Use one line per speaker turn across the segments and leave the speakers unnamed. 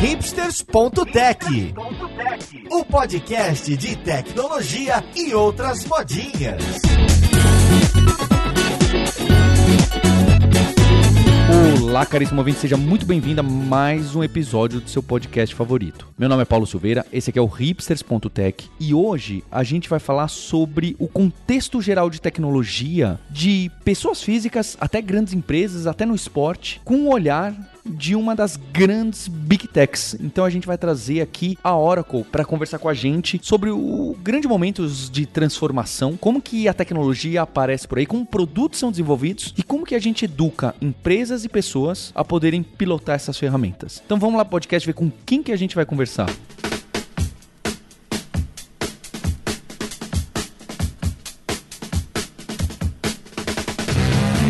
hipsters.tech, o podcast de tecnologia e outras modinhas.
Olá, caríssimo ouvinte, seja muito bem-vindo a mais um episódio do seu podcast favorito. Meu nome é Paulo Silveira, esse aqui é o hipsters.tech e hoje a gente vai falar sobre o contexto geral de tecnologia de pessoas físicas até grandes empresas, até no esporte, com um olhar de uma das grandes big techs. Então a gente vai trazer aqui a Oracle para conversar com a gente sobre o grande momentos de transformação, como que a tecnologia aparece por aí, como produtos são desenvolvidos e como que a gente educa empresas e pessoas a poderem pilotar essas ferramentas. Então vamos lá podcast ver com quem que a gente vai conversar.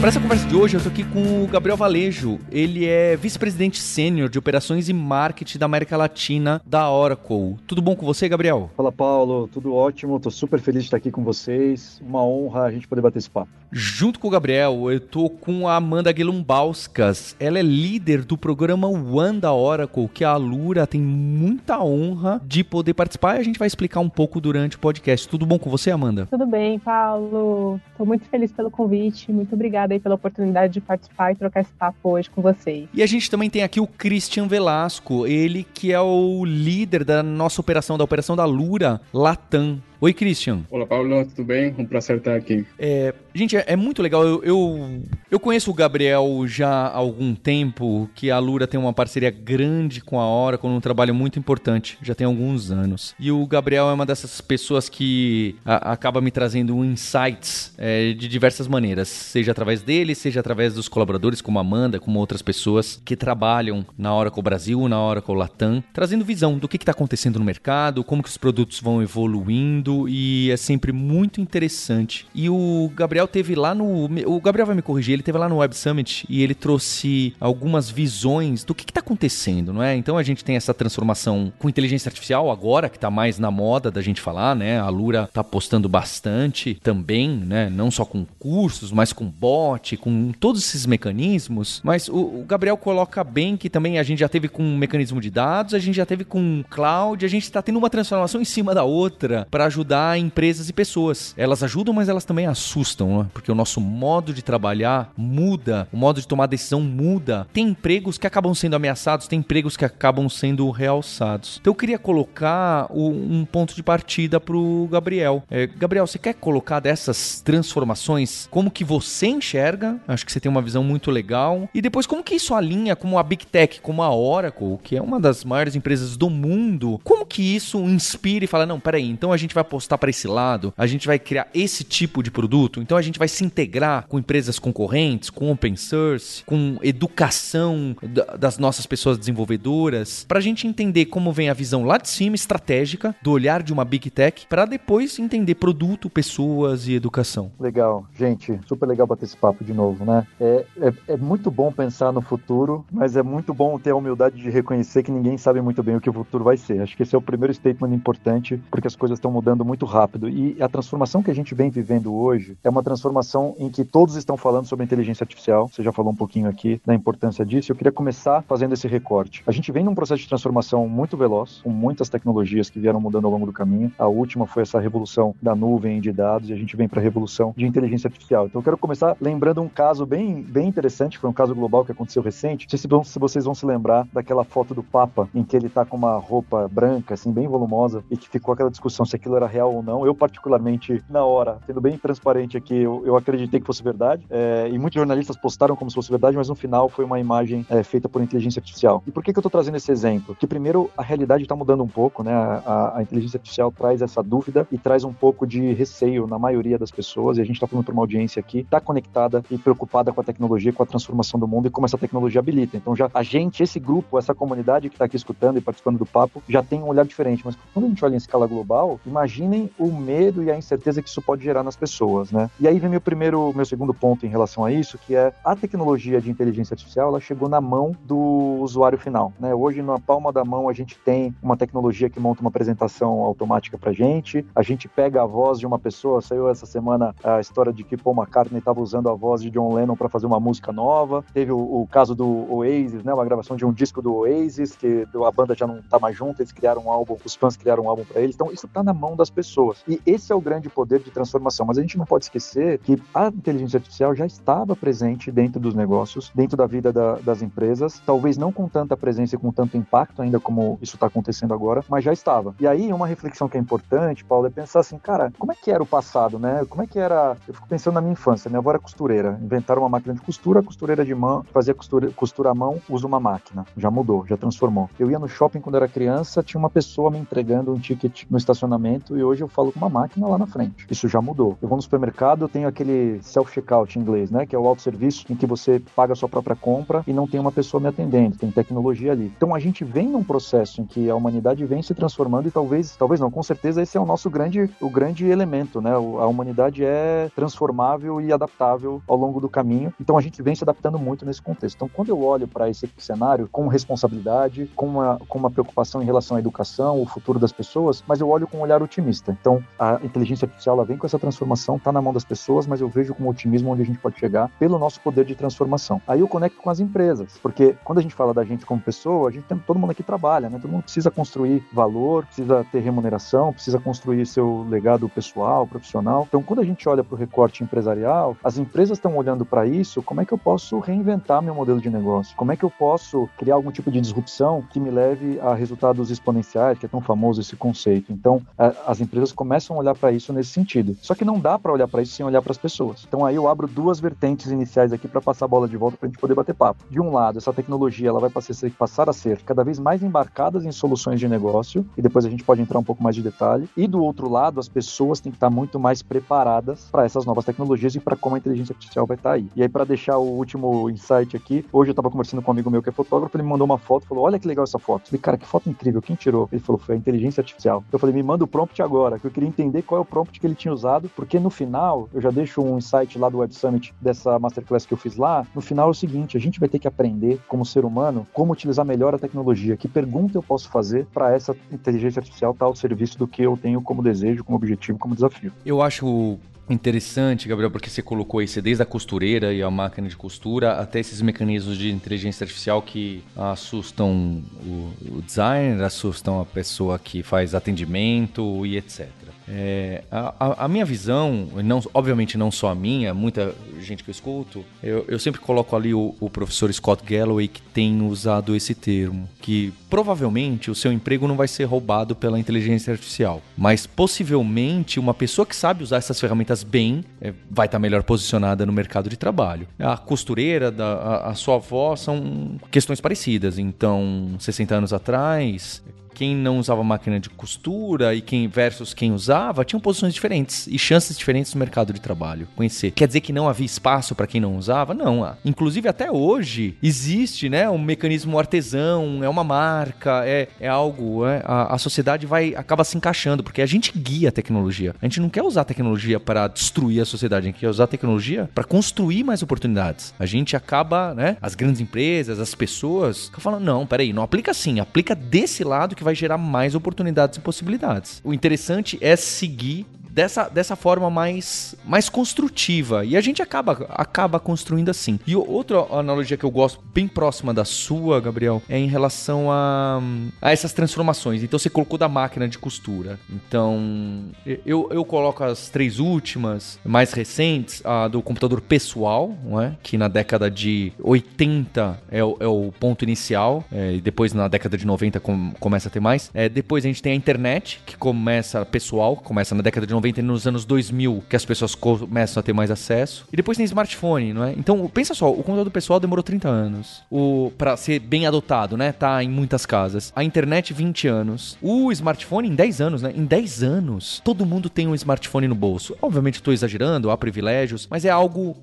Para essa conversa de hoje, eu tô aqui com o Gabriel Valejo. Ele é vice-presidente sênior de operações e marketing da América Latina da Oracle. Tudo bom com você, Gabriel?
Fala, Paulo. Tudo ótimo. Tô super feliz de estar aqui com vocês. Uma honra a gente poder bater esse papo.
Junto com o Gabriel, eu tô com a Amanda Guilumbauskas. Ela é líder do programa One da Oracle, que a Alura tem muita honra de poder participar e a gente vai explicar um pouco durante o podcast. Tudo bom com você, Amanda?
Tudo bem, Paulo. Tô muito feliz pelo convite. Muito obrigada obrigada aí pela oportunidade de participar e trocar esse papo hoje com vocês.
E a gente também tem aqui o Christian Velasco, ele que é o líder da nossa operação, da operação da Lura Latam. Oi, Christian.
Olá, Paulo, tudo bem? Um prazer estar aqui.
É, gente, é, é muito legal. Eu, eu, eu, conheço o Gabriel já há algum tempo, que a Lura tem uma parceria grande com a Oracle, um trabalho muito importante, já tem alguns anos. E o Gabriel é uma dessas pessoas que a, acaba me trazendo insights é, de diversas maneiras, seja através dele, seja através dos colaboradores, como a Amanda, como outras pessoas que trabalham na Oracle Brasil, na Oracle Latam, trazendo visão do que está acontecendo no mercado, como que os produtos vão evoluindo e é sempre muito interessante. E o Gabriel teve lá no. O Gabriel vai me corrigir, ele teve lá no Web Summit e ele trouxe algumas visões do que está acontecendo, não é? Então a gente tem essa transformação com inteligência artificial agora, que está mais na moda da gente falar, né? A Lura está apostando bastante também, né? Não só com cursos, mas com bot, com todos esses mecanismos. Mas o, o Gabriel coloca bem que também a gente já teve com um mecanismo de dados, a gente já teve com cloud, a gente está tendo uma transformação em cima da outra para ajudar ajudar empresas e pessoas. Elas ajudam, mas elas também assustam, né? porque o nosso modo de trabalhar muda, o modo de tomar decisão muda. Tem empregos que acabam sendo ameaçados, tem empregos que acabam sendo realçados. Então eu queria colocar um ponto de partida para o Gabriel. É, Gabriel, você quer colocar dessas transformações como que você enxerga? Acho que você tem uma visão muito legal. E depois como que isso alinha com a Big Tech, como a Oracle, que é uma das maiores empresas do mundo. Como que isso inspira e fala, não, peraí, então a gente vai apostar para esse lado, a gente vai criar esse tipo de produto, então a gente vai se integrar com empresas concorrentes, com open source, com educação das nossas pessoas desenvolvedoras, para a gente entender como vem a visão lá de cima, estratégica, do olhar de uma big tech, para depois entender produto, pessoas e educação.
Legal, gente, super legal bater esse papo de novo, né? É, é, é muito bom pensar no futuro, mas é muito bom ter a humildade de reconhecer que ninguém sabe muito bem o que o futuro vai ser. Acho que esse é o primeiro statement importante, porque as coisas estão mudando muito rápido. E a transformação que a gente vem vivendo hoje é uma transformação em que todos estão falando sobre inteligência artificial. Você já falou um pouquinho aqui da importância disso. Eu queria começar fazendo esse recorte. A gente vem num processo de transformação muito veloz, com muitas tecnologias que vieram mudando ao longo do caminho. A última foi essa revolução da nuvem de dados e a gente vem para a revolução de inteligência artificial. Então eu quero começar lembrando um caso bem, bem interessante, foi um caso global que aconteceu recente. Não sei se vocês vão se lembrar daquela foto do Papa em que ele está com uma roupa branca, assim, bem volumosa, e que ficou aquela discussão se aquilo era real ou não. Eu, particularmente, na hora, sendo bem transparente aqui, eu, eu acreditei que fosse verdade. É, e muitos jornalistas postaram como se fosse verdade, mas no final foi uma imagem é, feita por inteligência artificial. E por que, que eu estou trazendo esse exemplo? Que primeiro a realidade está mudando um pouco, né? A, a, inteligência artificial traz essa dúvida e traz um pouco de receio na maioria das pessoas. E a gente está falando para uma audiência aqui, está conectada e preocupada com a tecnologia, com a transformação do mundo e como essa tecnologia habilita. Então já a gente, esse grupo, essa comunidade que está aqui escutando e participando do papo, já tem um olhar diferente. Mas quando a gente olha em escala global, imagina imaginem o medo e a incerteza que isso pode gerar nas pessoas, né? E aí vem meu primeiro, meu segundo ponto em relação a isso, que é a tecnologia de inteligência artificial, ela chegou na mão do usuário final, né? Hoje na palma da mão a gente tem uma tecnologia que monta uma apresentação automática pra gente, a gente pega a voz de uma pessoa, saiu essa semana a história de que Paul McCartney estava usando a voz de John Lennon para fazer uma música nova, teve o, o, caso do Oasis, né? Uma gravação de um disco do Oasis, que a banda já não tá mais junto, eles criaram um álbum, os fãs criaram um álbum para eles, então isso tá na mão das pessoas. E esse é o grande poder de transformação, mas a gente não pode esquecer que a inteligência artificial já estava presente dentro dos negócios, dentro da vida da, das empresas, talvez não com tanta presença e com tanto impacto ainda como isso está acontecendo agora, mas já estava. E aí, uma reflexão que é importante, Paulo, é pensar assim, cara, como é que era o passado, né? Como é que era. Eu fico pensando na minha infância, minha avó era costureira, inventaram uma máquina de costura, costureira de mão, fazia costura, costura à mão, usa uma máquina. Já mudou, já transformou. Eu ia no shopping quando era criança, tinha uma pessoa me entregando um ticket no estacionamento e hoje eu falo com uma máquina lá na frente. Isso já mudou. Eu vou no supermercado, eu tenho aquele self-checkout em inglês, né? Que é o autosserviço em que você paga a sua própria compra e não tem uma pessoa me atendendo, tem tecnologia ali. Então a gente vem num processo em que a humanidade vem se transformando e talvez, talvez não, com certeza esse é o nosso grande, o grande elemento, né? A humanidade é transformável e adaptável ao longo do caminho. Então a gente vem se adaptando muito nesse contexto. Então quando eu olho para esse cenário com responsabilidade, com uma, com uma preocupação em relação à educação, o futuro das pessoas, mas eu olho com um olhar otimista. Então a inteligência artificial ela vem com essa transformação, está na mão das pessoas, mas eu vejo com otimismo onde a gente pode chegar pelo nosso poder de transformação. Aí eu conecto com as empresas, porque quando a gente fala da gente como pessoa, a gente tem todo mundo aqui trabalha, né? Todo mundo precisa construir valor, precisa ter remuneração, precisa construir seu legado pessoal, profissional. Então, quando a gente olha para o recorte empresarial, as empresas estão olhando para isso, como é que eu posso reinventar meu modelo de negócio? Como é que eu posso criar algum tipo de disrupção que me leve a resultados exponenciais, que é tão famoso esse conceito? Então, as empresas começam a olhar para isso nesse sentido. Só que não dá para olhar para isso sem olhar para as pessoas. Então, aí eu abro duas vertentes iniciais aqui para passar a bola de volta para a gente poder bater papo. De um lado, essa tecnologia ela vai passar a ser cada vez mais embarcadas em soluções de negócio, e depois a gente pode entrar um pouco mais de detalhe. E do outro lado, as pessoas têm que estar muito mais preparadas para essas novas tecnologias e para como a inteligência artificial vai estar aí. E aí, para deixar o último insight aqui, hoje eu estava conversando com um amigo meu que é fotógrafo, ele me mandou uma foto, falou: Olha que legal essa foto. Eu falei, cara, que foto incrível, quem tirou? Ele falou: Foi a inteligência artificial. Eu falei: Me manda o prompt agora, que eu queria entender qual é o prompt que ele tinha usado, porque no final, eu já deixo um insight lá do Web Summit dessa masterclass que eu fiz lá. No final é o seguinte: a gente vai ter que aprender, como ser humano, como utilizar melhor a tecnologia. Que pergunta eu posso fazer para essa inteligência artificial estar ao serviço do que eu tenho como desejo, como objetivo, como desafio?
Eu acho interessante, Gabriel, porque você colocou isso desde a costureira e a máquina de costura até esses mecanismos de inteligência artificial que assustam o, o designer, assustam a pessoa que faz atendimento e etc. É, a, a, minha visão, não, obviamente não só a minha, muita gente que eu escuto, eu, eu sempre coloco ali o, o, professor Scott Galloway que tem usado esse termo, que provavelmente o seu emprego não vai ser roubado pela inteligência artificial, mas possivelmente uma pessoa que sabe usar essas ferramentas bem é, vai estar melhor posicionada no mercado de trabalho. A costureira, da, a, a sua avó são questões parecidas, então 60 anos atrás quem não usava máquina de costura e quem versus quem usava tinham posições diferentes e chances diferentes no mercado de trabalho. Conhecer. Quer dizer que não havia espaço para quem não usava? Não. Inclusive até hoje existe, né, um mecanismo artesão, é uma marca, é, é algo, é, a, a sociedade vai acaba se encaixando porque a gente guia a tecnologia. A gente não quer usar a tecnologia para destruir a sociedade, a gente quer usar a tecnologia para construir mais oportunidades. A gente acaba, né, as grandes empresas, as pessoas, falando, não, peraí, não aplica assim, aplica desse lado que vai vai gerar mais oportunidades e possibilidades. O interessante é seguir dessa, dessa forma mais, mais construtiva. E a gente acaba, acaba construindo assim. E outra analogia que eu gosto, bem próxima da sua, Gabriel, é em relação a, a essas transformações. Então você colocou da máquina de costura. Então eu, eu coloco as três últimas, mais recentes, a do computador pessoal, não é? que na década de 80 é o, é o ponto inicial, é, e depois na década de 90 com, começa a ter mais. É, depois a gente tem a internet, que começa pessoal, começa na década de 90 e nos anos 2000 que as pessoas começam a ter mais acesso. E depois tem smartphone, não é? Então, pensa só, o computador pessoal demorou 30 anos o para ser bem adotado, né? Tá em muitas casas. A internet 20 anos. O smartphone em 10 anos, né? Em 10 anos, todo mundo tem um smartphone no bolso. Obviamente estou exagerando, há privilégios, mas é algo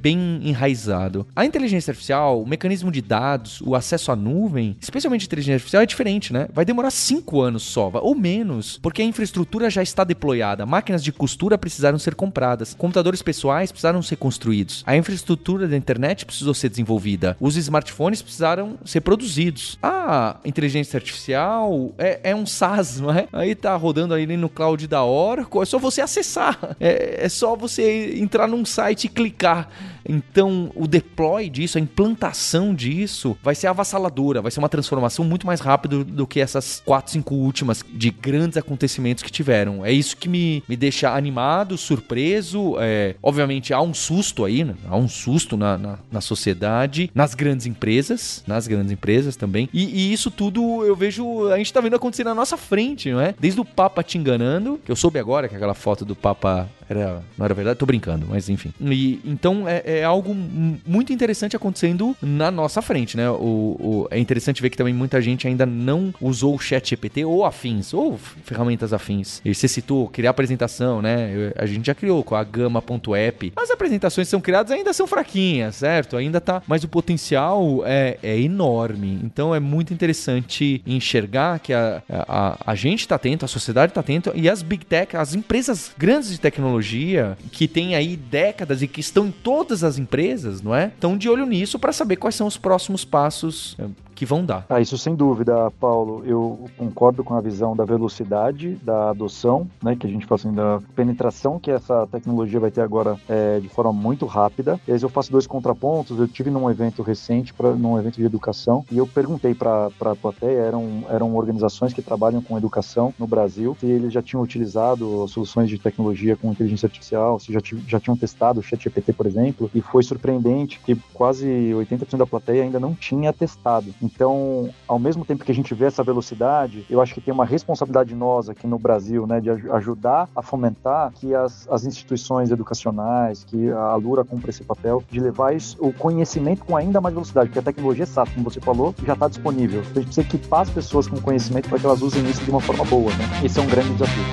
bem enraizado. A inteligência artificial, o mecanismo de dados, o acesso à nuvem, especialmente inteligência artificial é diferente, né? Vai demorar 5 anos só, ou menos, porque a infraestrutura já está deployada. Máquinas de costura precisaram ser compradas, computadores pessoais precisaram ser construídos. A infraestrutura da internet precisou ser desenvolvida. Os smartphones precisaram ser produzidos. A inteligência artificial é, é um SaaS, não é? Aí tá rodando ali no cloud da Oracle, é só você acessar. É, é só você entrar num site e clicar. Então, o deploy disso, a implantação disso, vai ser avassaladora, vai ser uma transformação muito mais rápida do que essas quatro, cinco últimas de grandes acontecimentos que tiveram. É isso que me, me deixa animado, surpreso. É, obviamente, há um susto aí, né? há um susto na, na, na, sociedade, nas grandes empresas, nas grandes empresas também. E, e, isso tudo eu vejo, a gente tá vendo acontecer na nossa frente, não é? Desde o Papa te enganando, que eu soube agora que aquela foto do Papa era, não era verdade, tô brincando, mas enfim. E, então é, é algo muito interessante acontecendo na nossa frente, né? O, o, é interessante ver que também muita gente ainda não usou o chat GPT ou afins, ou ferramentas afins. E você citou criar apresentação, né? A gente já criou com a gama.app. As apresentações que são criadas ainda são fraquinhas, certo? Ainda tá. Mas o potencial é, é enorme. Então é muito interessante enxergar que a, a, a gente tá atento, a sociedade tá atento e as big tech, as empresas grandes de tecnologia tecnologia que tem aí décadas e que estão em todas as empresas, não é? Estão de olho nisso para saber quais são os próximos passos eh, que vão dar.
Ah, isso sem dúvida, Paulo. Eu concordo com a visão da velocidade da adoção, né, que a gente fala assim, da penetração que essa tecnologia vai ter agora é, de forma muito rápida. E aí eu faço dois contrapontos. Eu tive num evento recente, pra, num evento de educação, e eu perguntei para a plateia, eram, eram organizações que trabalham com educação no Brasil, se eles já tinham utilizado soluções de tecnologia com inteligência artificial, se já, já tinham testado o ChatGPT, por exemplo, e foi surpreendente que quase 80% da plateia ainda não tinha testado. Então, ao mesmo tempo que a gente vê essa velocidade, eu acho que tem uma responsabilidade nós aqui no Brasil, né, de ajudar a fomentar que as, as instituições educacionais, que a Lura cumpra esse papel de levar isso, o conhecimento com ainda mais velocidade, porque a tecnologia é SaaS, como você falou, já está disponível. A gente precisa equipar as pessoas com conhecimento para que elas usem isso de uma forma boa, né? Esse é um grande desafio.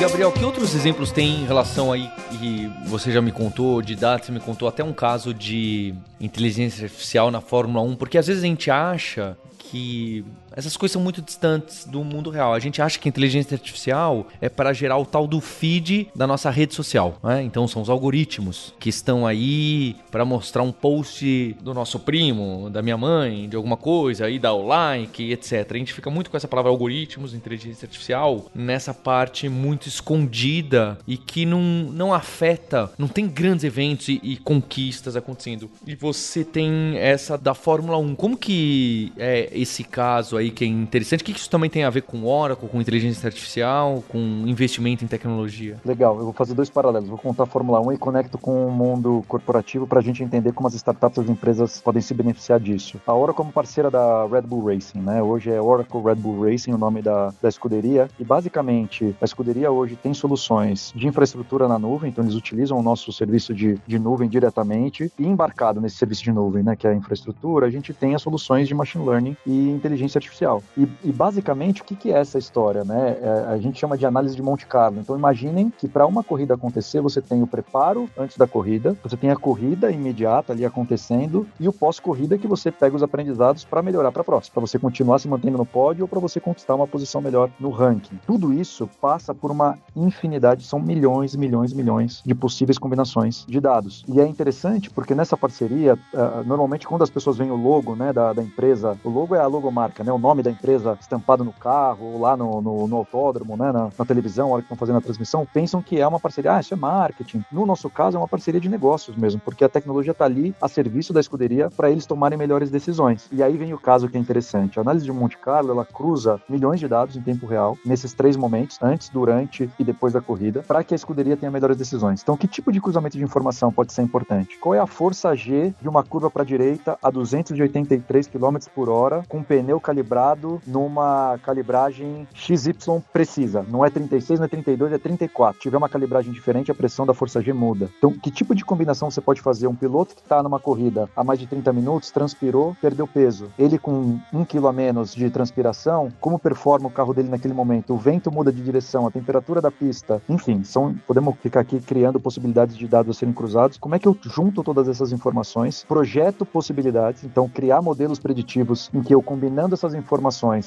Gabriel, que outros exemplos tem em relação aí, e você já me contou, de dados, você me contou até um caso de inteligência artificial na Fórmula 1, porque às vezes a gente acha que essas coisas são muito distantes do mundo real. A gente acha que a inteligência artificial é para gerar o tal do feed da nossa rede social. Né? Então são os algoritmos que estão aí para mostrar um post do nosso primo, da minha mãe, de alguma coisa, aí dá o like, etc. A gente fica muito com essa palavra algoritmos, inteligência artificial, nessa parte muito escondida e que não, não afeta, não tem grandes eventos e, e conquistas acontecendo. E você tem essa da Fórmula 1. Como que é esse caso aí? Aí que é interessante. O que isso também tem a ver com Oracle, com inteligência artificial, com investimento em tecnologia?
Legal, eu vou fazer dois paralelos. Vou contar a Fórmula 1 e conecto com o mundo corporativo para a gente entender como as startups e as empresas podem se beneficiar disso. A Oracle como parceira da Red Bull Racing, né? Hoje é Oracle Red Bull Racing o nome da, da escuderia e basicamente a escuderia hoje tem soluções de infraestrutura na nuvem, então eles utilizam o nosso serviço de, de nuvem diretamente e embarcado nesse serviço de nuvem, né, que é a infraestrutura, a gente tem as soluções de machine learning e inteligência artificial artificial. E, e basicamente, o que, que, é essa história? Né? É, a gente chama de análise de Monte Carlo. Então, imaginem que para uma corrida acontecer, você tem o preparo antes da corrida, você tem a corrida imediata ali acontecendo e o pós-corrida que você pega os aprendizados para melhorar para a próxima, para você continuar se mantendo no pódio ou para você conquistar uma posição melhor no ranking. Tudo isso passa por uma infinidade, são milhões, milhões, milhões de possíveis combinações de dados. E é interessante porque nessa parceria, uh, normalmente quando as pessoas veem o logo né, da, da empresa, o logo é a logomarca, né, o nome da empresa estampado no carro, ou lá no, no, no autódromo, né, na, na, televisão, a hora que estão fazendo a transmissão, pensam que é uma parceria, ah, isso é marketing. No nosso caso, é uma parceria de negócios mesmo, porque a tecnologia está ali a serviço da escuderia para eles tomarem melhores decisões. E aí vem o caso que é interessante. A análise de Monte Carlo, ela cruza milhões de dados em tempo real, nesses três momentos, antes, durante e depois da corrida, para que a escuderia tenha melhores decisões. Então, que tipo de cruzamento de informação pode ser importante? Qual é a força G de uma curva para a direita a 283 km por hora, com pneu calibrado calibrado numa calibragem XY precisa. Não é 36, não é 32, é 34. Se tiver uma calibragem diferente, a pressão da força G muda. Então, que tipo de combinação você pode fazer? Um piloto que está numa corrida há mais de 30 minutos, transpirou, perdeu peso. Ele com um quilo a menos de transpiração, como performa o carro dele naquele momento? O vento muda de direção, a temperatura da pista, enfim, são, podemos ficar aqui criando possibilidades de dados serem cruzados. Como é que eu junto todas essas informações, projeto possibilidades, então criar modelos preditivos em que eu combinando essas informações,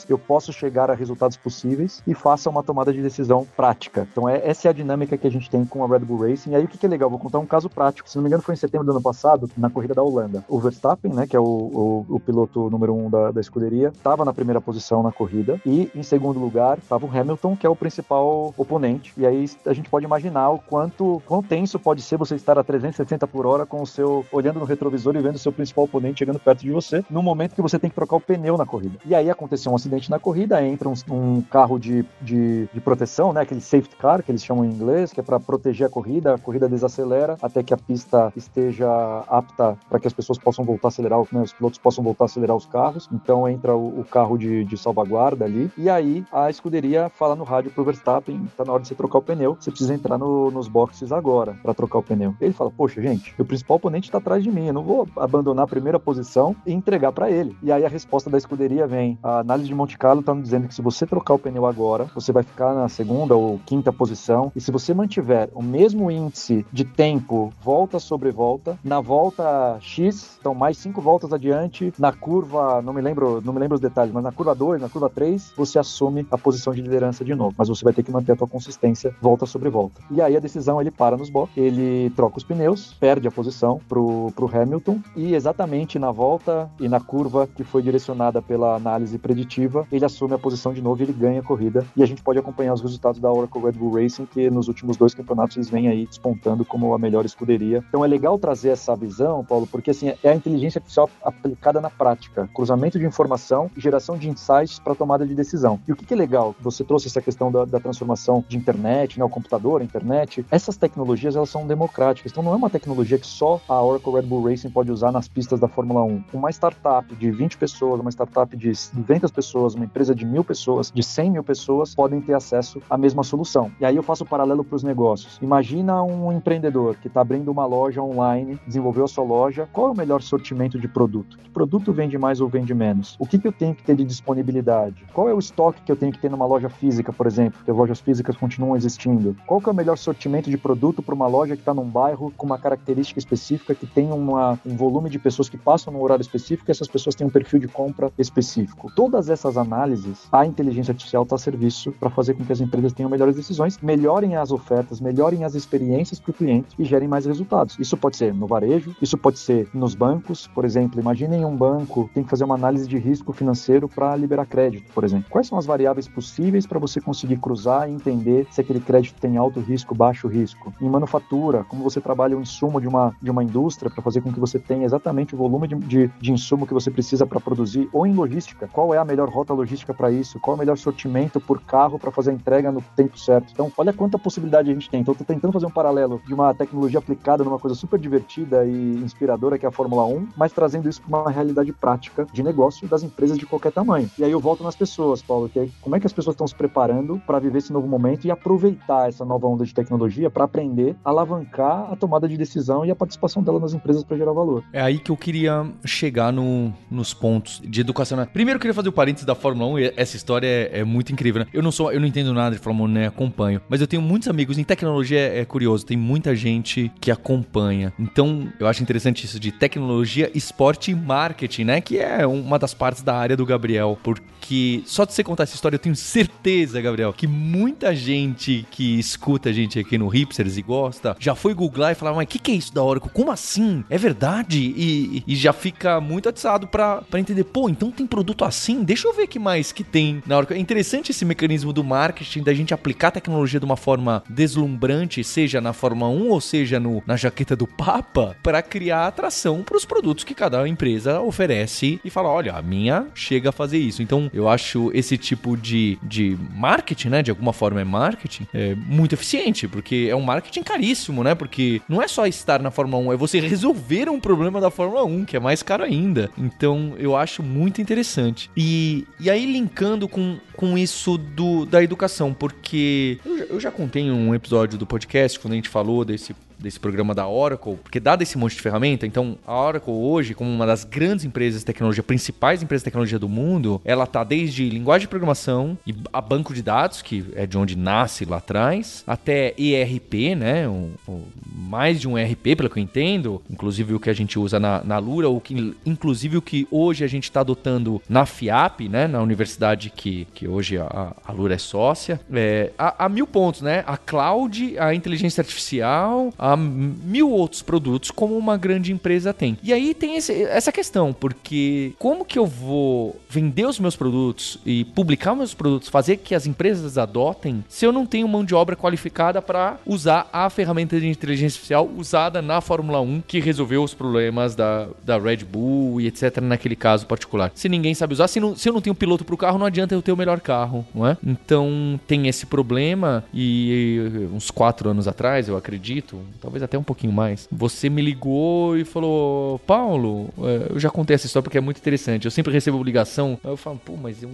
eu posso chegar a resultados possíveis e faça uma tomada de decisão prática. Então é, essa é a dinâmica que a gente tem com a Red Bull Racing. E aí o que, que é legal? Vou contar um caso prático. Se não me engano, foi em setembro do ano passado, na corrida da Holanda. O Verstappen, né, que é o, o, o piloto número um da, da escuderia, estava na primeira posição na corrida e em segundo lugar estava o Hamilton, que é o principal oponente. E aí a gente pode imaginar o quanto quão tenso pode ser você estar a 360 por hora com o seu olhando no retrovisor e vendo o seu principal oponente chegando perto de você, no momento que você tem que trocar o pneu na corrida. E aí aconteceu um acidente na corrida, entra um, um carro de, de, de, proteção, né, aquele safety car que eles chamam em inglês, que é para proteger a corrida, a corrida desacelera até que a pista esteja apta para que as pessoas possam voltar a acelerar, né, os pilotos possam voltar a acelerar os carros. Então entra o, o carro de, de, salvaguarda ali, e aí a escuderia fala no rádio pro Verstappen, tá na hora de você trocar o pneu, você precisa entrar no, nos boxes agora para trocar o pneu. Ele fala, poxa, gente, o principal oponente está atrás de mim, eu não vou abandonar a primeira posição e entregar para ele. E aí a resposta da escuderia vem, a análise de Monte Carlo está dizendo que se você trocar o pneu agora, você vai ficar na segunda ou quinta posição, e se você mantiver o mesmo índice de tempo, volta sobre volta, na volta X, então mais cinco voltas adiante, na curva, não me lembro, não me lembro os detalhes, mas na curva 2, na curva 3, você assume a posição de liderança de novo, mas você vai ter que manter a tua consistência volta sobre volta. E aí a decisão ele para nos boxes, ele troca os pneus, perde a posição pro, pro Hamilton. E exatamente na volta e na curva que foi direcionada pela análise preditiva, ele assume a posição de novo e ele ganha a corrida. E a gente pode acompanhar os resultados da Oracle Red Bull Racing, que nos últimos dois campeonatos eles vêm aí despontando como a melhor escuderia. Então é legal trazer essa visão, Paulo, porque assim é a inteligência artificial aplicada na prática, cruzamento de informação e geração de insights para tomada de decisão. E o que, que é legal? Você trouxe essa questão da, da transformação de internet, né, o computador, a internet. Essas tecnologias elas são democráticas. Então não é uma tecnologia que só a Oracle Red Bull Racing pode usar nas pistas da Fórmula 1. Uma startup de 20 pessoas, uma startup de 200 pessoas, uma empresa de mil pessoas, de 100 mil pessoas podem ter acesso à mesma solução. E aí eu faço o um paralelo para os negócios. Imagina um empreendedor que está abrindo uma loja online, desenvolveu a sua loja. Qual é o melhor sortimento de produto? Que produto vende mais ou vende menos? O que, que eu tenho que ter de disponibilidade? Qual é o estoque que eu tenho que ter numa loja física, por exemplo? Porque as lojas físicas continuam existindo. Qual que é o melhor sortimento de produto para uma loja que está num bairro com uma característica específica que tem uma, um volume de pessoas que passam no horário específico e essas pessoas têm um perfil de compra específico. Todas essas análises, a inteligência artificial está a serviço para fazer com que as empresas tenham melhores decisões, melhorem as ofertas, melhorem as experiências para o cliente e gerem mais resultados. Isso pode ser no varejo, isso pode ser nos bancos, por exemplo. Imaginem um banco tem que fazer uma análise de risco financeiro para liberar crédito, por exemplo. Quais são as variáveis possíveis para você conseguir cruzar e entender se aquele crédito tem alto risco, baixo risco? Em manufatura, como você trabalha o insumo de uma, de uma indústria para fazer com que você tenha exatamente o volume de, de, de insumo que você precisa para produzir, ou em logística, qual é a melhor rota logística para isso? Qual é o melhor sortimento por carro para fazer a entrega no tempo certo? Então, olha quanta possibilidade a gente tem. Então, eu tô tentando fazer um paralelo de uma tecnologia aplicada numa coisa super divertida e inspiradora que é a Fórmula 1, mas trazendo isso para uma realidade prática de negócio das empresas de qualquer tamanho. E aí eu volto nas pessoas, Paulo, que é como é que as pessoas estão se preparando para viver esse novo momento e aproveitar essa nova onda de tecnologia para aprender, alavancar a tomada de decisão e a participação dela nas empresas para gerar valor.
É aí que eu queria chegar no, nos pontos de educação. Primeiro eu queria fazer o parênteses da Fórmula 1, essa história é, é, muito incrível, né? Eu não sou, eu não entendo nada de Fórmula 1, nem acompanho, mas eu tenho muitos amigos em tecnologia é, é curioso, tem muita gente que acompanha. Então, eu acho interessante isso de tecnologia, esporte e marketing, né? Que é uma das partes da área do Gabriel, porque só de você contar essa história, eu tenho certeza, Gabriel, que muita gente que escuta a gente aqui no Hipsters e gosta, já foi googlar e falar, mas o que, que é isso da Oracle? Como assim? É verdade? E, e já fica muito atiçado para entender, pô, então tem produto assim? Deixa eu ver que mais que tem na Oracle. É interessante esse mecanismo do marketing, da gente aplicar a tecnologia de uma forma deslumbrante, seja na Fórmula 1 ou seja no, na jaqueta do Papa, para criar atração para os produtos que cada empresa oferece e falar, olha, a minha chega a fazer isso. Então, eu acho esse tipo de, de marketing, né, de alguma forma é marketing, é muito eficiente, porque é um marketing caríssimo, né? Porque não é só estar na Fórmula 1, é você resolver um problema da Fórmula 1, que é mais caro ainda. Então, eu acho muito interessante interessante. E, e aí, linkando com, com isso do, da educação, porque eu, eu já contei um episódio do podcast, quando a gente falou desse desse programa da Oracle, porque dado esse monte de ferramenta, então a Oracle hoje, como uma das grandes empresas de tecnologia, principais empresas de tecnologia do mundo, ela tá desde linguagem de programação e a banco de dados, que é de onde nasce lá atrás, até ERP, né? Um, um, mais de um ERP, pelo que eu entendo, inclusive o que a gente usa na, na Lura, ou que, inclusive o que hoje a gente está adotando na FIAP, né? Na universidade que, que hoje a, a Lura é sócia. É, a, mil pontos, né? A cloud, a inteligência artificial, mil outros produtos como uma grande empresa tem. E aí tem esse, essa questão, porque como que eu vou vender os meus produtos e publicar meus produtos, fazer que as empresas adotem, se eu não tenho mão de obra qualificada para usar a ferramenta de inteligência artificial usada na Fórmula 1 que resolveu os problemas da, da Red Bull e etc. naquele caso particular. Se ninguém sabe usar, se, não, se eu não tenho piloto para o carro, não adianta eu ter o melhor carro, não é? Então tem esse problema e uns quatro anos atrás, eu acredito, talvez até um pouquinho mais, você me ligou e falou: Paulo, é, eu já contei essa história porque é muito interessante. Eu sempre recebo ligação. Eu falo, pô, mas eu,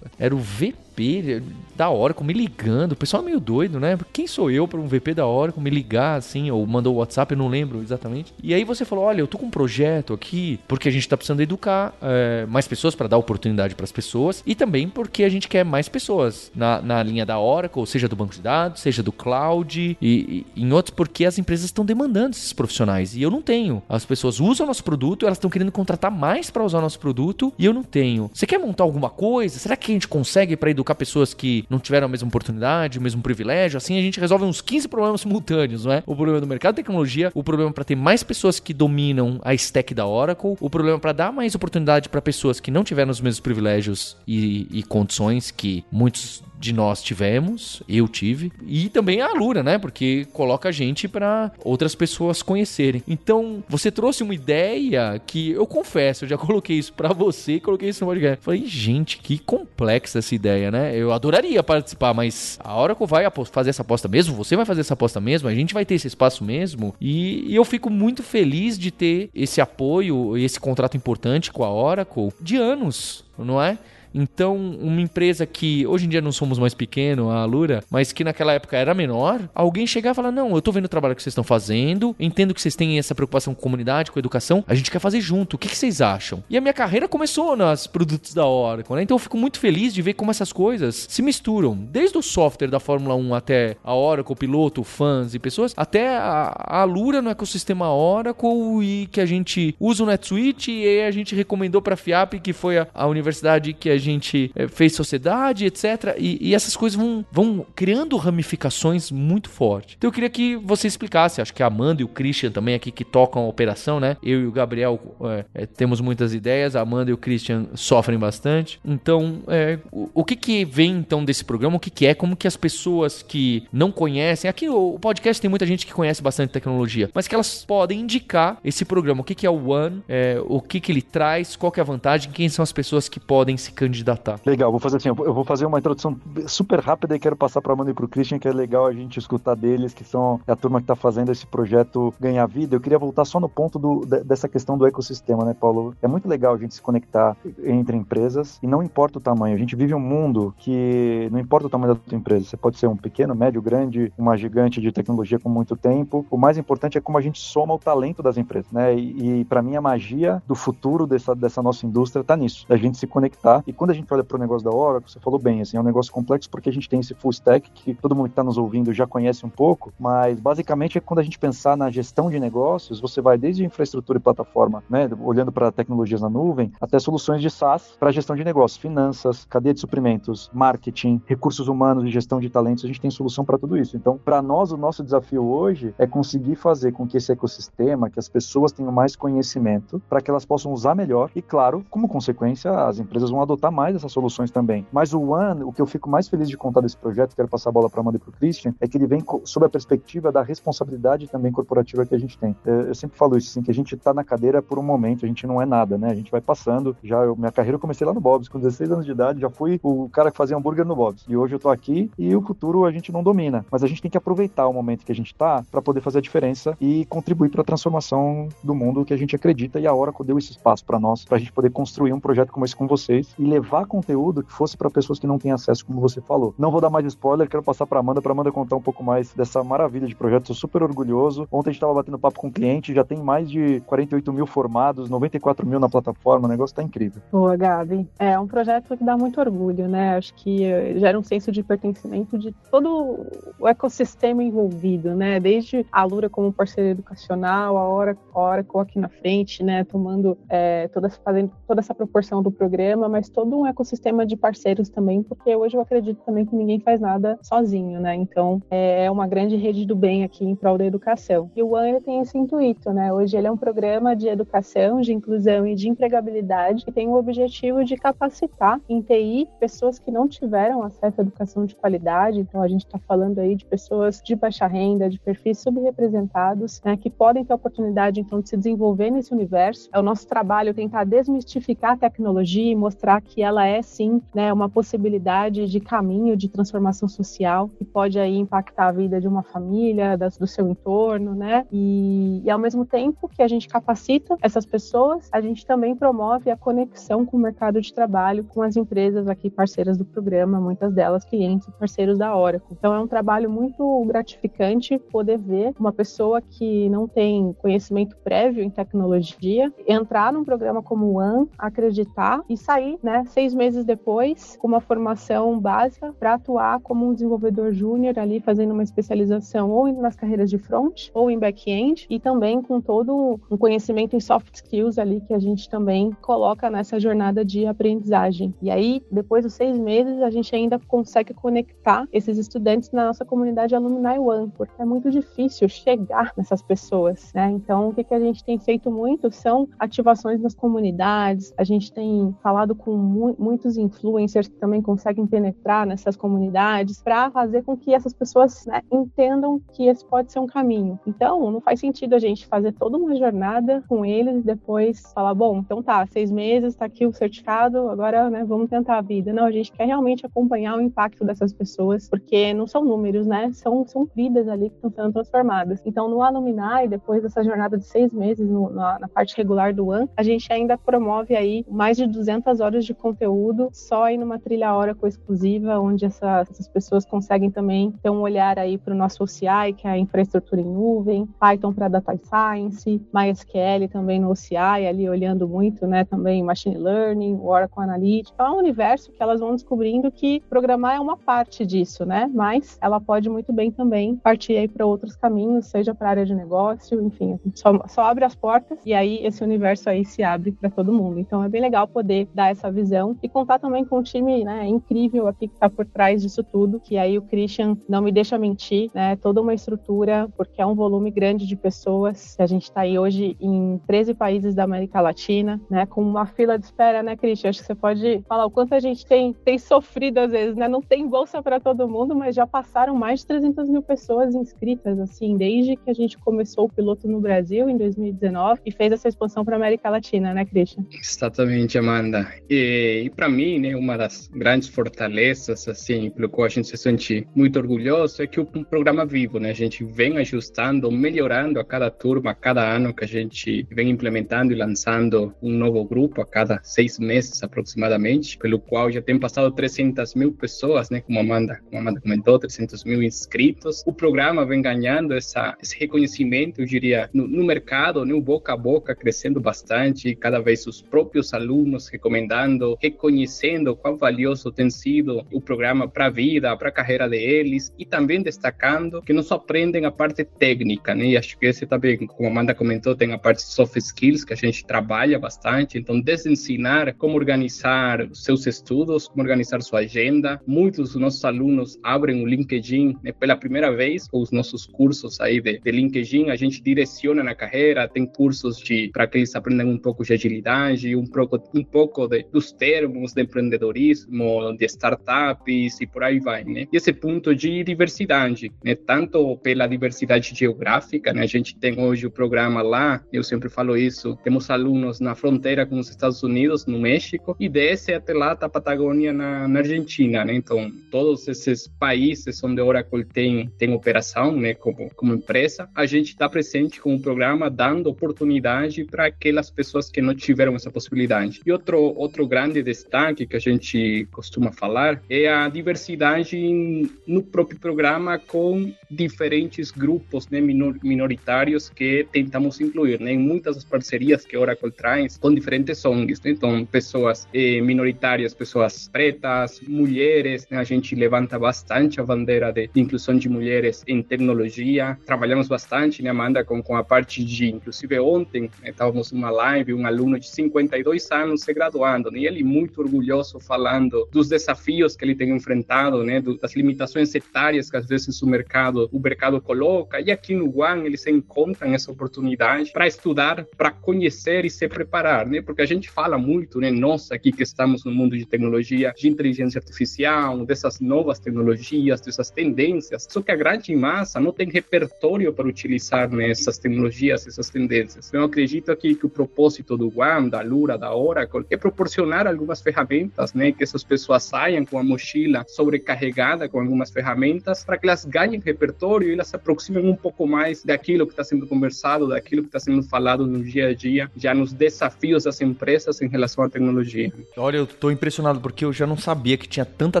era o VP da Oracle me ligando. O pessoal é meio doido, né? Quem sou eu para um VP da Oracle me ligar assim? Ou mandou o WhatsApp, eu não lembro exatamente. E aí você falou: olha, eu tô com um projeto aqui porque a gente tá precisando educar é, mais pessoas para dar oportunidade para as pessoas e também porque a gente quer mais pessoas na, na linha da Oracle, seja do banco de dados, seja do cloud e, e em outros, porque as empresas estão demandando esses profissionais e eu não tenho. As pessoas usam nosso produto, elas estão querendo contratar mais para usar nosso produto e eu não tenho. Você quer montar alguma coisa? Será que a gente consegue para educar pessoas que não tiveram a mesma oportunidade, o mesmo privilégio? Assim a gente resolve uns 15 problemas simultâneos, não é? O problema do mercado de tecnologia, o problema para ter mais pessoas que dominam a stack da Oracle, o problema para dar mais oportunidade para pessoas que não tiveram os mesmos privilégios e, e condições que muitos de nós tivemos, eu tive, e também a Alura, né? Porque coloca a gente para outras pessoas conhecerem. Então, você trouxe uma ideia que eu confesso, eu já coloquei isso para você, coloquei isso no podcast. Falei, gente, que complexa essa ideia, né? Eu adoraria participar, mas a eu vai fazer essa aposta mesmo, você vai fazer essa aposta mesmo, a gente vai ter esse espaço mesmo, e, e eu fico muito feliz de ter esse apoio esse contrato importante com a Oracle de anos, não é? Então, uma empresa que hoje em dia não somos mais pequeno, a Alura, mas que naquela época era menor, alguém chegar e falar: Não, eu tô vendo o trabalho que vocês estão fazendo, entendo que vocês têm essa preocupação com comunidade, com educação, a gente quer fazer junto, o que, que vocês acham? E a minha carreira começou nos produtos da Oracle, né? Então eu fico muito feliz de ver como essas coisas se misturam, desde o software da Fórmula 1 até a Oracle, piloto, fãs e pessoas, até a, a Alura no ecossistema Oracle e que a gente usa o NetSuite e a gente recomendou para a FIAP, que foi a, a universidade que a gente é, fez sociedade, etc. E, e, essas coisas vão, vão criando ramificações muito fortes. Então eu queria que você explicasse, acho que a Amanda e o Christian também aqui que tocam a operação, né? Eu e o Gabriel é, é, temos muitas ideias, a Amanda e o Christian sofrem bastante. Então, o, o, que que vem então desse programa? O que que é? Como que as pessoas que não conhecem... Aqui o, o podcast tem muita gente que conhece bastante tecnologia, mas que elas podem indicar esse programa. O que que é o One? o que que ele traz? Qual que é a vantagem? Quem são as pessoas que podem se candidatar candidatar.
Legal, vou fazer assim, eu vou fazer uma introdução super rápida e quero passar para a Amanda e para o Christian, que é legal a gente escutar deles, que são a turma que está fazendo esse projeto ganhar vida. Eu queria voltar só no ponto do, dessa questão do ecossistema, né, Paulo? É muito legal a gente se conectar entre empresas e não importa o tamanho. A gente vive um mundo que não importa o tamanho da tua empresa. Você pode ser um pequeno, médio, grande, uma gigante de tecnologia com muito tempo. O mais importante é como a gente soma o talento das empresas, né? E, e para mim a magia do futuro dessa, dessa nossa indústria está nisso, da gente se conectar. E quando a gente olha para o negócio da Oracle, você falou bem, assim, é um negócio complexo porque a gente tem esse full stack que todo mundo que está nos ouvindo já conhece um pouco, mas basicamente é quando a gente pensar na gestão de negócios, você vai desde infraestrutura e plataforma, né, olhando para tecnologias na nuvem, até soluções de SaaS para gestão de negócios, finanças, cadeia de suprimentos, marketing, recursos humanos e gestão de talentos, a gente tem solução para tudo isso. Então, para nós, o nosso desafio hoje é conseguir fazer com que esse ecossistema, que as pessoas tenham mais conhecimento, para que elas possam usar melhor e, claro, como consequência, as empresas vão adotar mais essas soluções também. Mas o One, o que eu fico mais feliz de contar desse projeto, quero passar a bola para Amanda e para o Christian, é que ele vem sob a perspectiva da responsabilidade também corporativa que a gente tem. Eu sempre falo isso, assim, que a gente está na cadeira por um momento, a gente não é nada, né? A gente vai passando. Já eu, minha carreira eu comecei lá no Bob's, com 16 anos de idade, já fui o cara que fazia hambúrguer no Bob's. E hoje eu tô aqui e o futuro a gente não domina. Mas a gente tem que aproveitar o momento que a gente está para poder fazer a diferença e contribuir para a transformação do mundo que a gente acredita. E a Oracle deu esse espaço para nós, para a gente poder construir um projeto como esse com vocês e levar conteúdo que fosse para pessoas que não têm acesso, como você falou. Não vou dar mais spoiler, quero passar para Amanda, para Amanda contar um pouco mais dessa maravilha de projeto. Sou super orgulhoso. Ontem a gente estava batendo papo com o cliente, já tem mais de 48 mil formados, 94 mil na plataforma, o negócio está incrível.
Boa, Gabi. É um projeto que dá muito orgulho, né? Acho que eh, gera um senso de pertencimento de todo o ecossistema envolvido, né? Desde a Lura como parceiro educacional, a Oracle, a Oracle aqui na frente, né? Tomando é, toda, fazendo toda essa proporção do programa, mas todo um ecossistema de parceiros também, porque hoje eu acredito também que ninguém faz nada sozinho, né? Então é uma grande rede do bem aqui em prol da educação. E o AN tem esse intuito, né? Hoje ele é um programa de educação, de inclusão e de empregabilidade que tem o objetivo de capacitar em TI pessoas que não tiveram acesso à educação de qualidade. Então a gente está falando aí de pessoas de baixa renda, de perfis subrepresentados, né? Que podem ter a oportunidade então de se desenvolver nesse universo. É o nosso trabalho tentar desmistificar a tecnologia e mostrar que ela é sim, né? Uma possibilidade de caminho de transformação social que pode aí impactar a vida de uma família, das, do seu entorno, né? E, e ao mesmo tempo que a gente capacita essas pessoas, a gente também promove a conexão com o mercado de trabalho, com as empresas aqui parceiras do programa, muitas delas clientes e parceiros da Oracle. Então é um trabalho muito gratificante poder ver uma pessoa que não tem conhecimento prévio em tecnologia entrar num programa como o One, acreditar e sair, né, seis meses depois com uma formação básica para atuar como um desenvolvedor júnior ali fazendo uma especialização ou nas carreiras de front ou em back-end e também com todo um conhecimento em soft skills ali que a gente também coloca nessa jornada de aprendizagem. E aí, depois dos seis meses, a gente ainda consegue conectar esses estudantes na nossa comunidade Alumni One, porque é muito difícil chegar nessas pessoas, né? Então, o que, que a gente tem feito muito são ativações nas comunidades, a gente tem falado com mu muitos influencers que também conseguem penetrar nessas comunidades para fazer com que essas pessoas né, entendam que esse pode ser um caminho. Então, não faz sentido a gente fazer toda uma jornada com eles e depois falar, bom, então tá, seis meses, tá aqui o certificado, agora, né, vamos tentar a vida. Não, a gente quer realmente acompanhar o impacto dessas pessoas, porque não são números, né, são, são vidas ali que estão sendo transformadas. Então, no Alumni, depois dessa jornada de seis meses no, na, na, parte regular do AN, a gente ainda promove aí mais de 200 horas de conteúdo só aí numa trilha Oracle exclusiva, onde essa, essas pessoas conseguem também ter um olhar aí para o nosso OCI, que é a infraestrutura em nuvem, Python para Data Science, MySQL também no OCI, ali olhando muito, né, também Machine Learning, Oracle Analytics. É um universo que elas vão descobrindo que programar é uma parte disso, né, mas ela pode muito bem também partir aí para outros caminhos, seja para área de negócio, enfim, só, só abre as portas e aí esse universo aí se abre para todo mundo. Então é bem legal poder dar essa visão e contar também com um time, né, incrível aqui que está por trás disso tudo, que aí o Christian não me deixa mentir, né, toda uma estrutura, porque é um volume grande de pessoas. A gente está aí hoje em 13 países da América Latina, né, com uma fila de espera, né, Christian? Acho que você pode falar o quanto a gente tem, tem sofrido às vezes, né? Não tem bolsa para todo mundo, mas já passaram mais de 300 mil pessoas inscritas, assim, desde que a gente começou o piloto no Brasil em 2019 e fez essa expansão para América Latina, né, Christian?
Exatamente, Amanda. E, e para mim, né, uma das grandes fortalezas, assim, pelo qual a gente se sente muito orgulhoso, é que o programa vivo, né? A gente vem ajustando, melhorando a cada turma, a cada ano que a gente vem implementando e lançando um novo grupo a cada seis meses aproximadamente, pelo qual já tem passado 300 mil pessoas, né? Como a Amanda, como a Amanda comentou, 300 mil inscritos. O programa vem ganhando essa, esse reconhecimento, eu diria, no, no mercado, né? O boca a boca crescendo bastante, cada vez os próprios alunos recomendando, reconhecendo quão valioso tem sido o programa para a vida, para a carreira deles e também destacando que não só aprendem a parte técnica, né? E acho que esse também, como a Amanda comentou, tem a parte soft skills que a gente trabalha bastante. Então, desde ensinar como organizar seus estudos, como organizar sua agenda, muitos dos nossos alunos abrem o LinkedIn né, pela primeira vez, com os nossos cursos aí de, de LinkedIn, a gente direciona na carreira, tem cursos de para que eles aprendam um pouco de agilidade, um pouco, um pouco de, dos termos de empreendedorismo, de startups e por aí vai, né? E esse ponto de diversidade, né? Tanto pela diversidade geográfica, né? A gente tem hoje o programa lá, eu sempre falo isso, temos alunos na fronteira com os Estados Unidos, no México, e desce até lá da Patagônia na, na Argentina, né? Então, todos esses países onde a Oracle tem, tem operação, né? Como, como empresa, a gente está presente com o programa, dando oportunidade para aquelas pessoas que não tiveram essa possibilidade. E outro, outro grande destaque que a gente costuma falar é a diversidade no próprio programa com diferentes grupos né, minoritários que tentamos incluir né, em muitas das parcerias que Oracle traz com diferentes ONGs. Né? Então, pessoas eh, minoritárias, pessoas pretas, mulheres, né? a gente levanta bastante a bandeira de, de inclusão de mulheres em tecnologia. Trabalhamos bastante, né, Amanda, com, com a parte de, inclusive ontem, né, estávamos numa live, um aluno de 52 anos se graduando, né, e ele muito orgulhoso falando dos desafios que ele tem enfrentado, né, das limitações etárias que às vezes o mercado, o mercado coloca, e aqui no One eles encontram essa oportunidade para estudar, para conhecer e se preparar, né, porque a gente fala muito, né, nós aqui que estamos no mundo de tecnologia, de inteligência artificial, dessas novas tecnologias, dessas tendências, só que a grande massa não tem repertório para utilizar né, essas tecnologias, essas tendências. Então, eu acredito aqui que o propósito do WAM, da Lura, da Oracle, é proporcionar algumas ferramentas, né, que essas pessoas saiam com a mochila sobrecarregada com algumas ferramentas para que elas ganhem repertório e elas se aproximem um pouco mais daquilo que está sendo conversado, daquilo que está sendo falado no dia a dia, já nos desafios das empresas em relação à tecnologia.
Olha, eu estou impressionado porque eu já não sabia que tinha tanta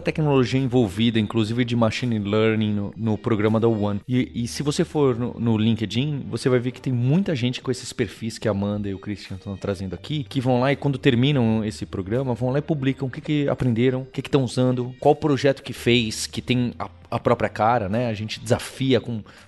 tecnologia envolvida, inclusive de machine learning no, no programa da One. E, e se você for no, no LinkedIn, você vai ver que tem muita gente com esses perfis que a Amanda e o Christian estão trazendo aqui, que vão lá e quando terminam esse programa, vão lá e publicam o que, que aprenderam, o que estão usando, qual projeto que fez, que tem a a própria cara, né? A gente desafia